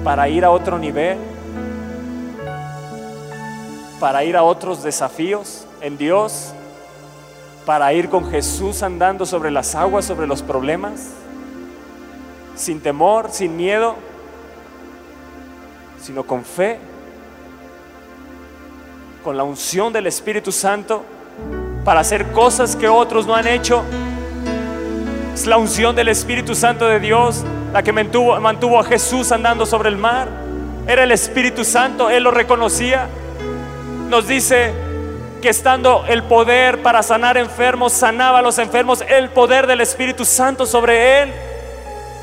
¿Para ir a otro nivel? ¿Para ir a otros desafíos? en Dios para ir con Jesús andando sobre las aguas, sobre los problemas, sin temor, sin miedo, sino con fe, con la unción del Espíritu Santo para hacer cosas que otros no han hecho. Es la unción del Espíritu Santo de Dios la que mantuvo, mantuvo a Jesús andando sobre el mar. Era el Espíritu Santo, Él lo reconocía. Nos dice que estando el poder para sanar enfermos, sanaba a los enfermos, el poder del Espíritu Santo sobre él.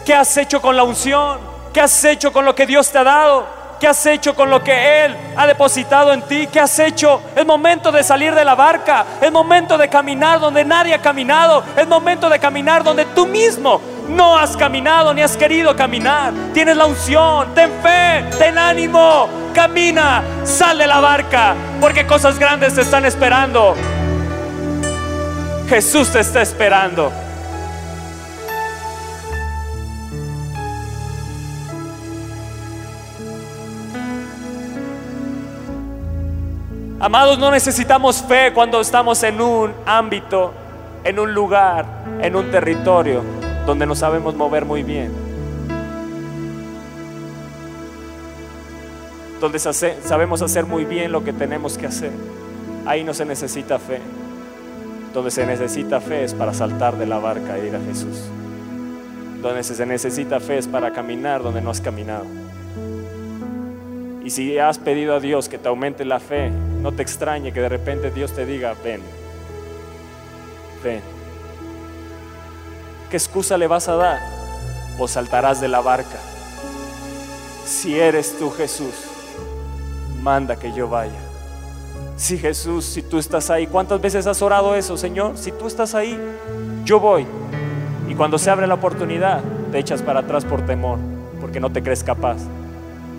¿Qué has hecho con la unción? ¿Qué has hecho con lo que Dios te ha dado? ¿Qué has hecho con lo que Él ha depositado en ti? ¿Qué has hecho? Es momento de salir de la barca. Es momento de caminar donde nadie ha caminado. Es momento de caminar donde tú mismo no has caminado ni has querido caminar. Tienes la unción. Ten fe, ten ánimo. Camina, sal de la barca. Porque cosas grandes te están esperando. Jesús te está esperando. Amados, no necesitamos fe cuando estamos en un ámbito, en un lugar, en un territorio donde nos sabemos mover muy bien. Donde sabemos hacer muy bien lo que tenemos que hacer. Ahí no se necesita fe. Donde se necesita fe es para saltar de la barca e ir a Jesús. Donde se necesita fe es para caminar donde no has caminado. Y si has pedido a Dios que te aumente la fe, no te extrañe que de repente Dios te diga, ven, ven. ¿Qué excusa le vas a dar? O saltarás de la barca. Si eres tú Jesús, manda que yo vaya. Si Jesús, si tú estás ahí, ¿cuántas veces has orado eso, Señor? Si tú estás ahí, yo voy. Y cuando se abre la oportunidad, te echas para atrás por temor, porque no te crees capaz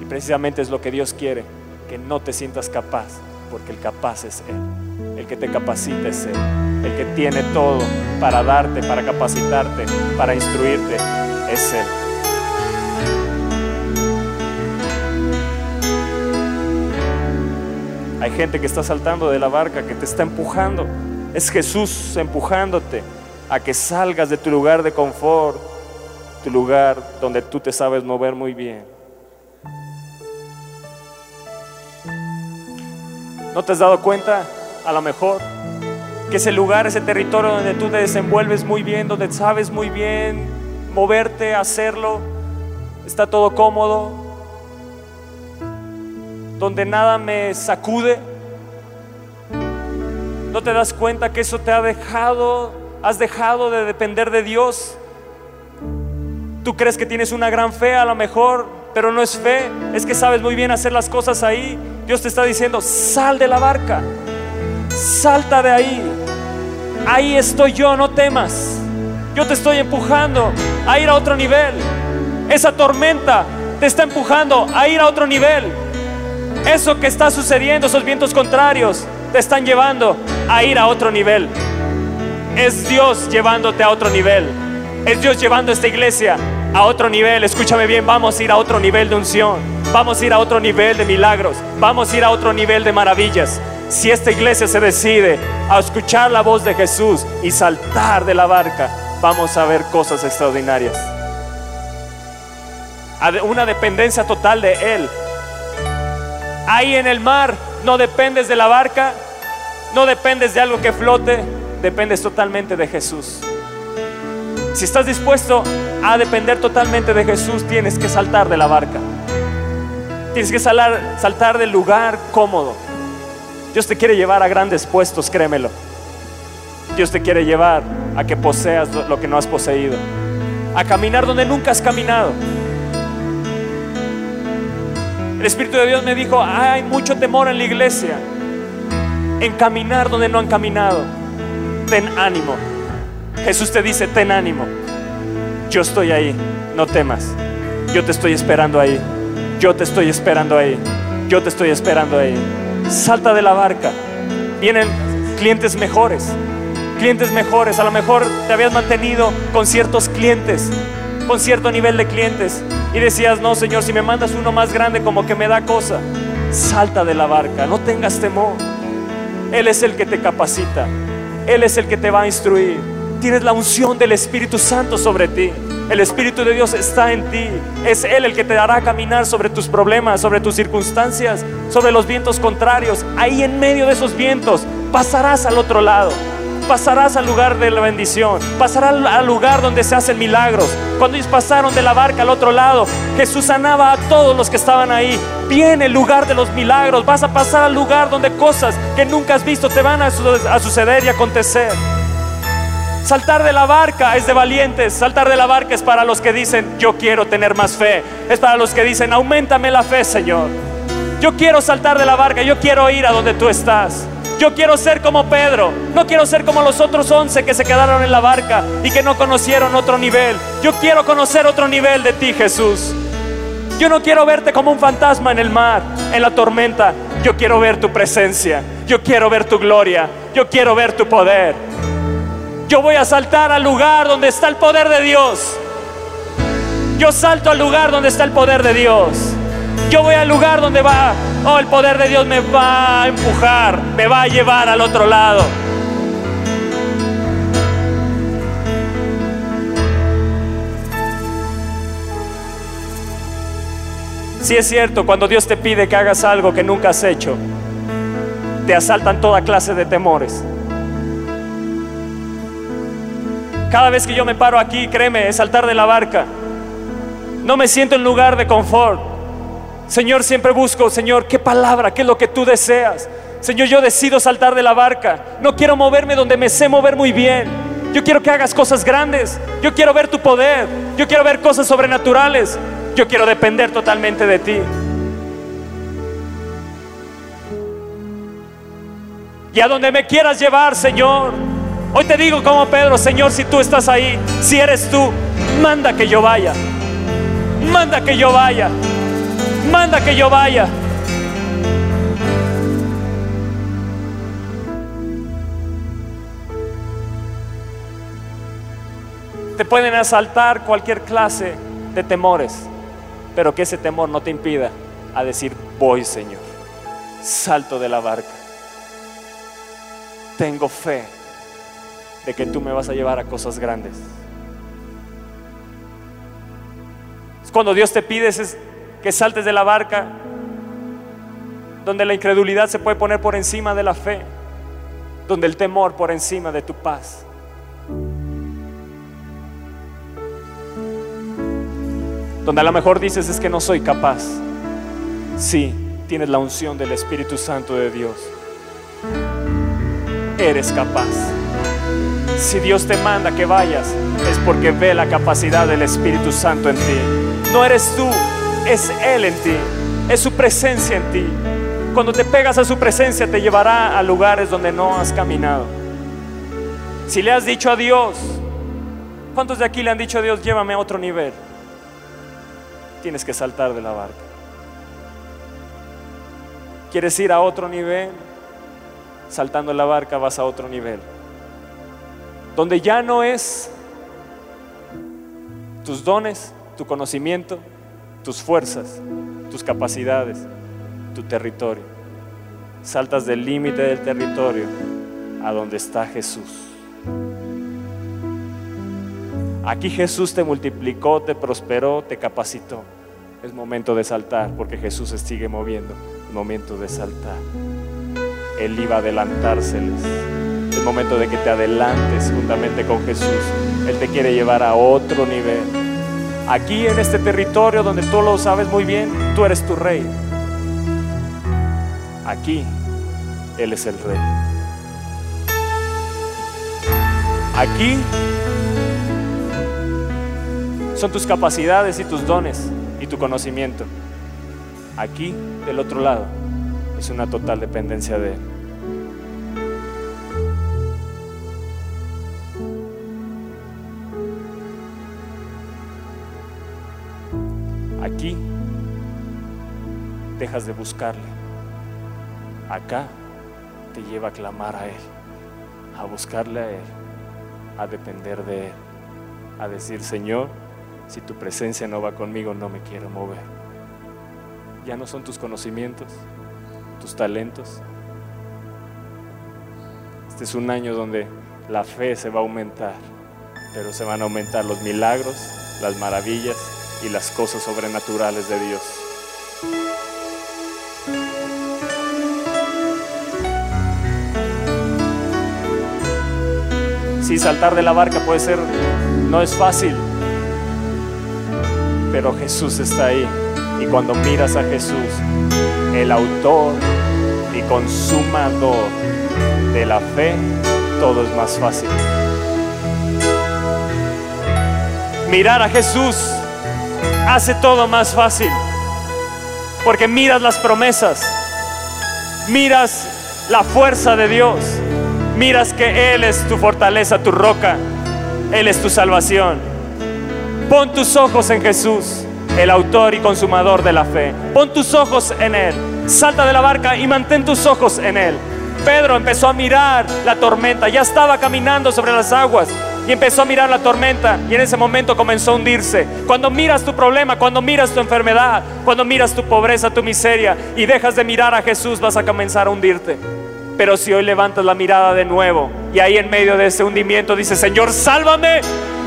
Y precisamente es lo que Dios quiere, que no te sientas capaz, porque el capaz es Él. El que te capacita es Él. El que tiene todo para darte, para capacitarte, para instruirte, es Él. Hay gente que está saltando de la barca, que te está empujando. Es Jesús empujándote a que salgas de tu lugar de confort, tu lugar donde tú te sabes mover muy bien. ¿No te has dado cuenta, a lo mejor, que ese lugar, ese territorio donde tú te desenvuelves muy bien, donde sabes muy bien moverte, hacerlo, está todo cómodo, donde nada me sacude? ¿No te das cuenta que eso te ha dejado, has dejado de depender de Dios? Tú crees que tienes una gran fe a lo mejor, pero no es fe, es que sabes muy bien hacer las cosas ahí. Dios te está diciendo, sal de la barca, salta de ahí. Ahí estoy yo, no temas. Yo te estoy empujando a ir a otro nivel. Esa tormenta te está empujando a ir a otro nivel. Eso que está sucediendo, esos vientos contrarios, te están llevando a ir a otro nivel. Es Dios llevándote a otro nivel. Es Dios llevando a esta iglesia a otro nivel. Escúchame bien, vamos a ir a otro nivel de unción. Vamos a ir a otro nivel de milagros. Vamos a ir a otro nivel de maravillas. Si esta iglesia se decide a escuchar la voz de Jesús y saltar de la barca, vamos a ver cosas extraordinarias. Una dependencia total de Él. Ahí en el mar no dependes de la barca, no dependes de algo que flote, dependes totalmente de Jesús. Si estás dispuesto a depender totalmente de Jesús, tienes que saltar de la barca. Tienes que saltar del lugar cómodo. Dios te quiere llevar a grandes puestos, créemelo. Dios te quiere llevar a que poseas lo que no has poseído. A caminar donde nunca has caminado. El Espíritu de Dios me dijo, hay mucho temor en la iglesia. En caminar donde no han caminado. Ten ánimo. Jesús te dice, ten ánimo. Yo estoy ahí, no temas. Yo te estoy esperando ahí. Yo te estoy esperando ahí. Yo te estoy esperando ahí. Salta de la barca. Vienen clientes mejores. Clientes mejores. A lo mejor te habías mantenido con ciertos clientes, con cierto nivel de clientes. Y decías, no, Señor, si me mandas uno más grande como que me da cosa. Salta de la barca. No tengas temor. Él es el que te capacita. Él es el que te va a instruir tienes la unción del Espíritu Santo sobre ti. El Espíritu de Dios está en ti. Es Él el que te dará caminar sobre tus problemas, sobre tus circunstancias, sobre los vientos contrarios. Ahí en medio de esos vientos pasarás al otro lado. Pasarás al lugar de la bendición. Pasarás al lugar donde se hacen milagros. Cuando ellos pasaron de la barca al otro lado, Jesús sanaba a todos los que estaban ahí. Viene el lugar de los milagros. Vas a pasar al lugar donde cosas que nunca has visto te van a suceder y acontecer. Saltar de la barca es de valientes. Saltar de la barca es para los que dicen, yo quiero tener más fe. Es para los que dicen, aumentame la fe, Señor. Yo quiero saltar de la barca, yo quiero ir a donde tú estás. Yo quiero ser como Pedro. No quiero ser como los otros once que se quedaron en la barca y que no conocieron otro nivel. Yo quiero conocer otro nivel de ti, Jesús. Yo no quiero verte como un fantasma en el mar, en la tormenta. Yo quiero ver tu presencia. Yo quiero ver tu gloria. Yo quiero ver tu poder. Yo voy a saltar al lugar donde está el poder de Dios. Yo salto al lugar donde está el poder de Dios. Yo voy al lugar donde va, oh, el poder de Dios me va a empujar, me va a llevar al otro lado. Si es cierto, cuando Dios te pide que hagas algo que nunca has hecho, te asaltan toda clase de temores. Cada vez que yo me paro aquí, créeme, es saltar de la barca. No me siento en lugar de confort. Señor, siempre busco, Señor, qué palabra, qué es lo que tú deseas. Señor, yo decido saltar de la barca. No quiero moverme donde me sé mover muy bien. Yo quiero que hagas cosas grandes. Yo quiero ver tu poder. Yo quiero ver cosas sobrenaturales. Yo quiero depender totalmente de ti. Y a donde me quieras llevar, Señor. Hoy te digo como Pedro, Señor, si tú estás ahí, si eres tú, manda que yo vaya. Manda que yo vaya. Manda que yo vaya. Te pueden asaltar cualquier clase de temores, pero que ese temor no te impida a decir, voy Señor, salto de la barca. Tengo fe de que tú me vas a llevar a cosas grandes. Cuando Dios te pide es que saltes de la barca, donde la incredulidad se puede poner por encima de la fe, donde el temor por encima de tu paz. Donde a lo mejor dices es que no soy capaz. Sí, tienes la unción del Espíritu Santo de Dios. Eres capaz. Si Dios te manda que vayas, es porque ve la capacidad del Espíritu Santo en ti. No eres tú, es Él en ti. Es su presencia en ti. Cuando te pegas a su presencia te llevará a lugares donde no has caminado. Si le has dicho a Dios, ¿cuántos de aquí le han dicho a Dios, llévame a otro nivel? tienes que saltar de la barca. ¿Quieres ir a otro nivel? Saltando la barca vas a otro nivel. Donde ya no es tus dones, tu conocimiento, tus fuerzas, tus capacidades, tu territorio. Saltas del límite del territorio a donde está Jesús. Aquí Jesús te multiplicó, te prosperó, te capacitó. Es momento de saltar porque Jesús se sigue moviendo. Momento de saltar. Él iba a adelantárseles. Momento de que te adelantes juntamente con Jesús. Él te quiere llevar a otro nivel. Aquí en este territorio donde tú lo sabes muy bien, tú eres tu rey. Aquí Él es el rey. Aquí son tus capacidades y tus dones y tu conocimiento. Aquí, del otro lado, es una total dependencia de Él. De buscarle. Acá te lleva a clamar a Él, a buscarle a Él, a depender de Él, a decir, Señor, si tu presencia no va conmigo, no me quiero mover. Ya no son tus conocimientos, tus talentos. Este es un año donde la fe se va a aumentar, pero se van a aumentar los milagros, las maravillas y las cosas sobrenaturales de Dios. Si saltar de la barca puede ser, no es fácil, pero Jesús está ahí. Y cuando miras a Jesús, el autor y consumador de la fe, todo es más fácil. Mirar a Jesús hace todo más fácil. Porque miras las promesas, miras la fuerza de Dios, miras que Él es tu fortaleza, tu roca, Él es tu salvación. Pon tus ojos en Jesús, el autor y consumador de la fe. Pon tus ojos en Él. Salta de la barca y mantén tus ojos en Él. Pedro empezó a mirar la tormenta, ya estaba caminando sobre las aguas y empezó a mirar la tormenta y en ese momento comenzó a hundirse. Cuando miras tu problema, cuando miras tu enfermedad, cuando miras tu pobreza, tu miseria y dejas de mirar a Jesús, vas a comenzar a hundirte. Pero si hoy levantas la mirada de nuevo y ahí en medio de ese hundimiento dices, Señor, sálvame,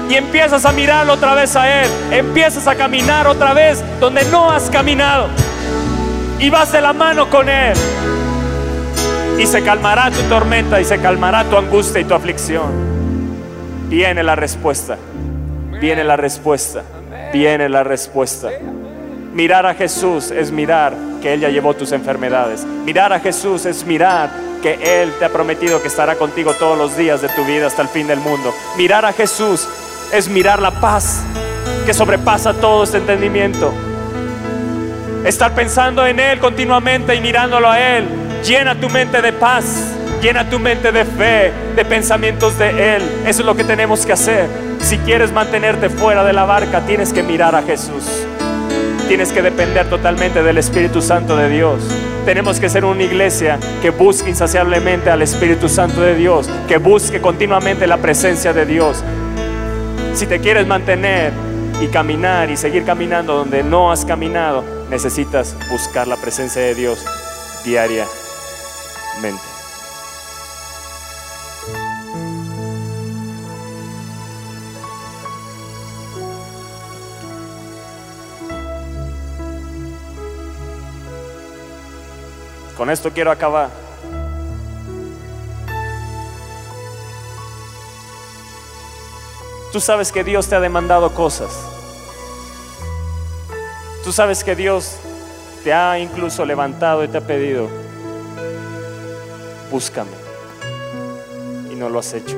y empiezas a mirarlo otra vez a Él, empiezas a caminar otra vez donde no has caminado y vas de la mano con Él. Y se calmará tu tormenta y se calmará tu angustia y tu aflicción. Viene la respuesta, viene la respuesta, viene la respuesta. Mirar a Jesús es mirar que Él ya llevó tus enfermedades. Mirar a Jesús es mirar que Él te ha prometido que estará contigo todos los días de tu vida hasta el fin del mundo. Mirar a Jesús es mirar la paz que sobrepasa todo este entendimiento. Estar pensando en Él continuamente y mirándolo a Él. Llena tu mente de paz, llena tu mente de fe, de pensamientos de Él. Eso es lo que tenemos que hacer. Si quieres mantenerte fuera de la barca, tienes que mirar a Jesús. Tienes que depender totalmente del Espíritu Santo de Dios. Tenemos que ser una iglesia que busque insaciablemente al Espíritu Santo de Dios, que busque continuamente la presencia de Dios. Si te quieres mantener y caminar y seguir caminando donde no has caminado, necesitas buscar la presencia de Dios diariamente. Con esto quiero acabar. Tú sabes que Dios te ha demandado cosas. Tú sabes que Dios te ha incluso levantado y te ha pedido, búscame. Y no lo has hecho.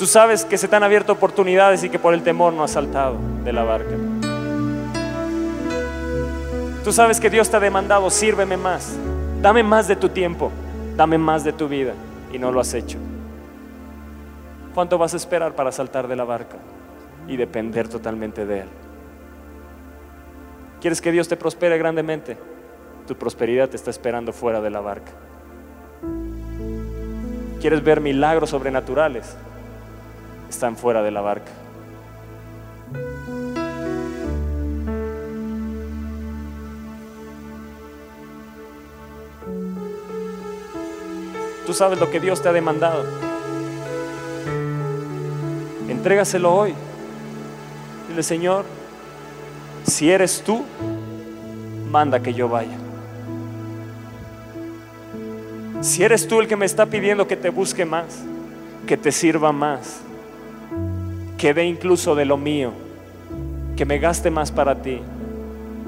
Tú sabes que se te han abierto oportunidades y que por el temor no has saltado de la barca. Tú sabes que Dios te ha demandado, sírveme más, dame más de tu tiempo, dame más de tu vida y no lo has hecho. ¿Cuánto vas a esperar para saltar de la barca y depender totalmente de Él? ¿Quieres que Dios te prospere grandemente? Tu prosperidad te está esperando fuera de la barca. ¿Quieres ver milagros sobrenaturales? Están fuera de la barca. Tú sabes lo que Dios te ha demandado. Entrégaselo hoy. Dile, Señor, si eres tú, manda que yo vaya. Si eres tú el que me está pidiendo que te busque más, que te sirva más, que dé incluso de lo mío, que me gaste más para ti.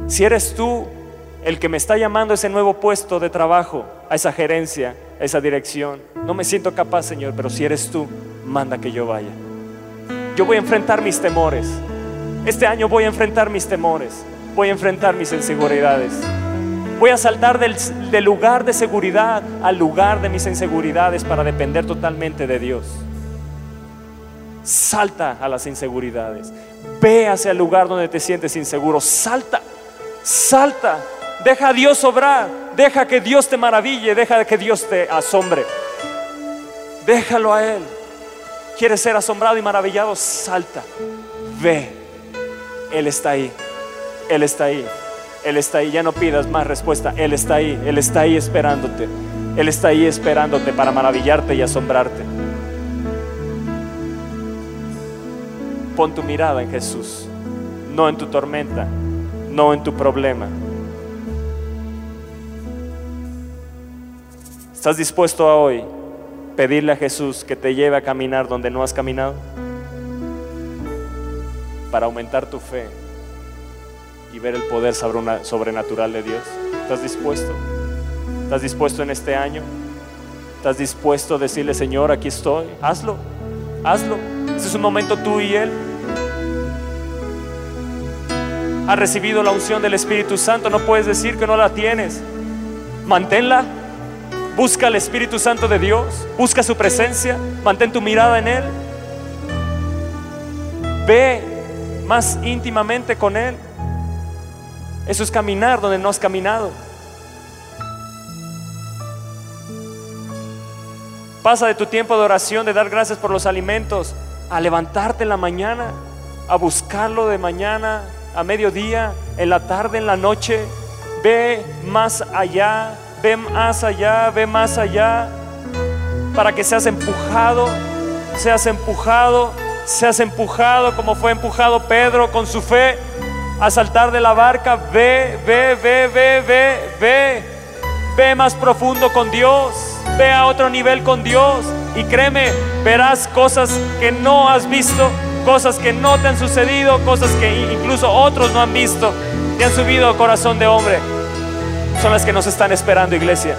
Si eres tú el que me está llamando a ese nuevo puesto de trabajo, a esa gerencia, esa dirección. No me siento capaz, Señor, pero si eres tú, manda que yo vaya. Yo voy a enfrentar mis temores. Este año voy a enfrentar mis temores. Voy a enfrentar mis inseguridades. Voy a saltar del, lugar de seguridad al lugar de mis inseguridades para depender totalmente de Dios. Salta a las inseguridades. Ve hacia el lugar donde te sientes inseguro. Salta, salta Deja a Dios obrar. Deja que Dios te maraville. Deja que Dios te asombre. Déjalo a Él. ¿Quieres ser asombrado y maravillado? Salta. Ve. Él está ahí. Él está ahí. Él está ahí. Ya no pidas más respuesta. Él está ahí. Él está ahí esperándote. Él está ahí esperándote para maravillarte y asombrarte. Pon tu mirada en Jesús. No en tu tormenta. No en tu problema. ¿Estás dispuesto a hoy pedirle a Jesús que te lleve a caminar donde no has caminado? Para aumentar tu fe y ver el poder sobrenatural de Dios. ¿Estás dispuesto? ¿Estás dispuesto en este año? ¿Estás dispuesto a decirle, Señor, aquí estoy? Hazlo, hazlo. Este es un momento tú y Él. Has recibido la unción del Espíritu Santo, no puedes decir que no la tienes. Manténla. Busca al Espíritu Santo de Dios, busca su presencia, mantén tu mirada en Él. Ve más íntimamente con Él. Eso es caminar donde no has caminado. Pasa de tu tiempo de oración, de dar gracias por los alimentos, a levantarte en la mañana, a buscarlo de mañana, a mediodía, en la tarde, en la noche. Ve más allá ve más allá, ve más allá, para que seas empujado, seas empujado, seas empujado como fue empujado Pedro con su fe a saltar de la barca. Ve, ve, ve, ve, ve, ve, ve más profundo con Dios, ve a otro nivel con Dios y créeme, verás cosas que no has visto, cosas que no te han sucedido, cosas que incluso otros no han visto, te han subido corazón de hombre son las que nos están esperando, iglesia.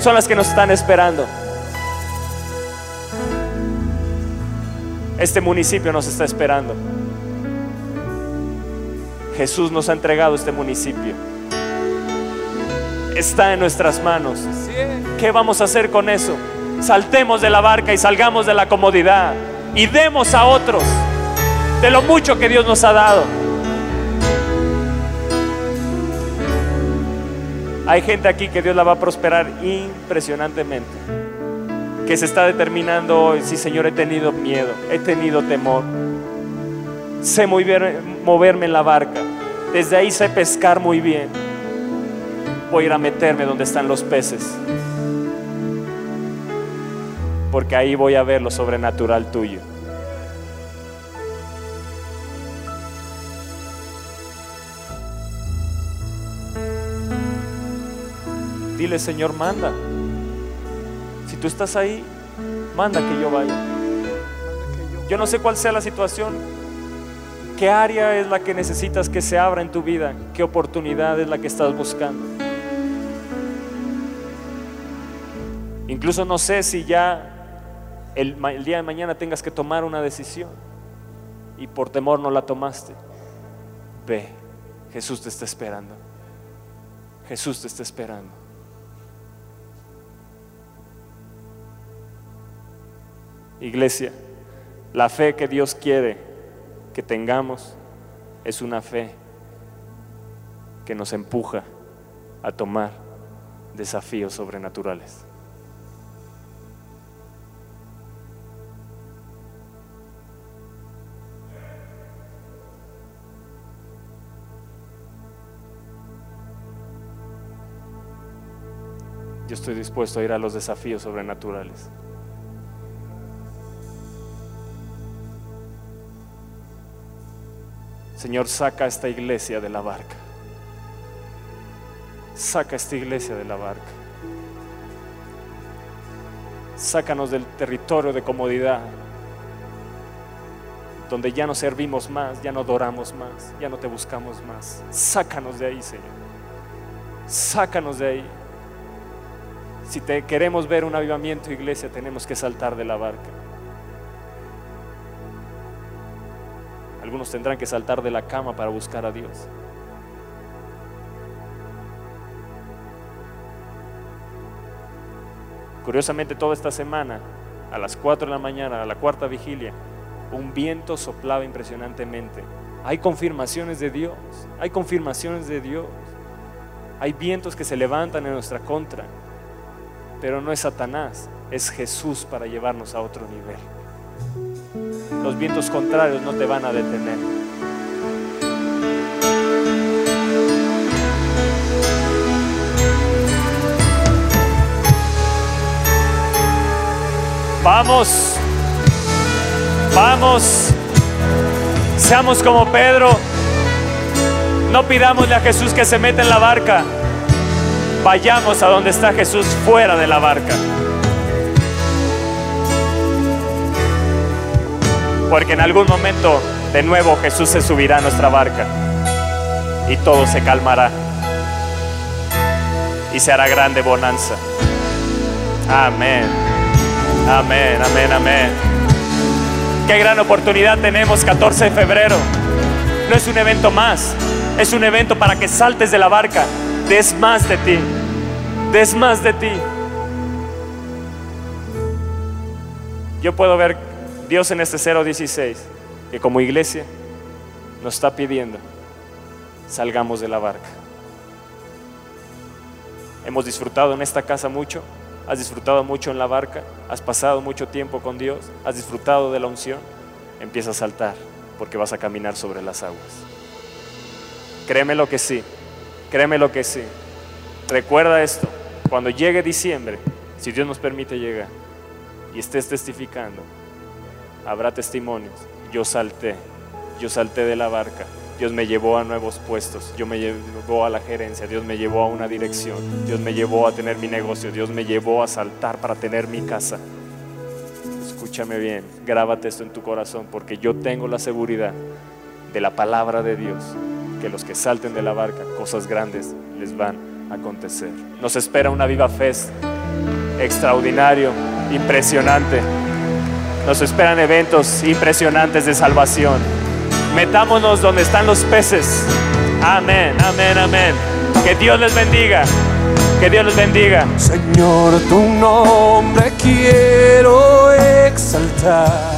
Son las que nos están esperando. Este municipio nos está esperando. Jesús nos ha entregado este municipio. Está en nuestras manos. ¿Qué vamos a hacer con eso? Saltemos de la barca y salgamos de la comodidad y demos a otros de lo mucho que Dios nos ha dado. Hay gente aquí que Dios la va a prosperar impresionantemente. Que se está determinando hoy, sí Señor, he tenido miedo, he tenido temor. Sé muy bien moverme en la barca. Desde ahí sé pescar muy bien. Voy a ir a meterme donde están los peces. Porque ahí voy a ver lo sobrenatural tuyo. Dile, Señor, manda. Si tú estás ahí, manda que yo vaya. Yo no sé cuál sea la situación, qué área es la que necesitas que se abra en tu vida, qué oportunidad es la que estás buscando. Incluso no sé si ya el, el día de mañana tengas que tomar una decisión y por temor no la tomaste. Ve, Jesús te está esperando. Jesús te está esperando. Iglesia, la fe que Dios quiere que tengamos es una fe que nos empuja a tomar desafíos sobrenaturales. Yo estoy dispuesto a ir a los desafíos sobrenaturales. Señor, saca esta iglesia de la barca. Saca esta iglesia de la barca. Sácanos del territorio de comodidad, donde ya no servimos más, ya no adoramos más, ya no te buscamos más. Sácanos de ahí, Señor. Sácanos de ahí. Si te queremos ver un avivamiento, iglesia, tenemos que saltar de la barca. Algunos tendrán que saltar de la cama para buscar a Dios. Curiosamente, toda esta semana, a las 4 de la mañana, a la cuarta vigilia, un viento soplaba impresionantemente. Hay confirmaciones de Dios, hay confirmaciones de Dios. Hay vientos que se levantan en nuestra contra, pero no es Satanás, es Jesús para llevarnos a otro nivel los vientos contrarios no te van a detener. Vamos, vamos, seamos como Pedro. No pidámosle a Jesús que se meta en la barca. Vayamos a donde está Jesús fuera de la barca. Porque en algún momento de nuevo Jesús se subirá a nuestra barca y todo se calmará y se hará grande bonanza. Amén. Amén, amén, amén. Qué gran oportunidad tenemos 14 de febrero. No es un evento más, es un evento para que saltes de la barca, des más de ti, des más de ti. Yo puedo ver Dios en este 016, que como iglesia nos está pidiendo, salgamos de la barca. Hemos disfrutado en esta casa mucho, has disfrutado mucho en la barca, has pasado mucho tiempo con Dios, has disfrutado de la unción, empieza a saltar porque vas a caminar sobre las aguas. Créeme lo que sí, créeme lo que sí. Recuerda esto, cuando llegue diciembre, si Dios nos permite llegar y estés testificando, habrá testimonios. Yo salté, yo salté de la barca. Dios me llevó a nuevos puestos, Dios me llevó a la gerencia, Dios me llevó a una dirección, Dios me llevó a tener mi negocio, Dios me llevó a saltar para tener mi casa. Escúchame bien, grábate esto en tu corazón porque yo tengo la seguridad de la palabra de Dios, que los que salten de la barca, cosas grandes les van a acontecer. Nos espera una viva fe extraordinario, impresionante. Nos esperan eventos impresionantes de salvación. Metámonos donde están los peces. Amén, amén, amén. Que Dios les bendiga. Que Dios les bendiga.
Señor, tu nombre quiero exaltar.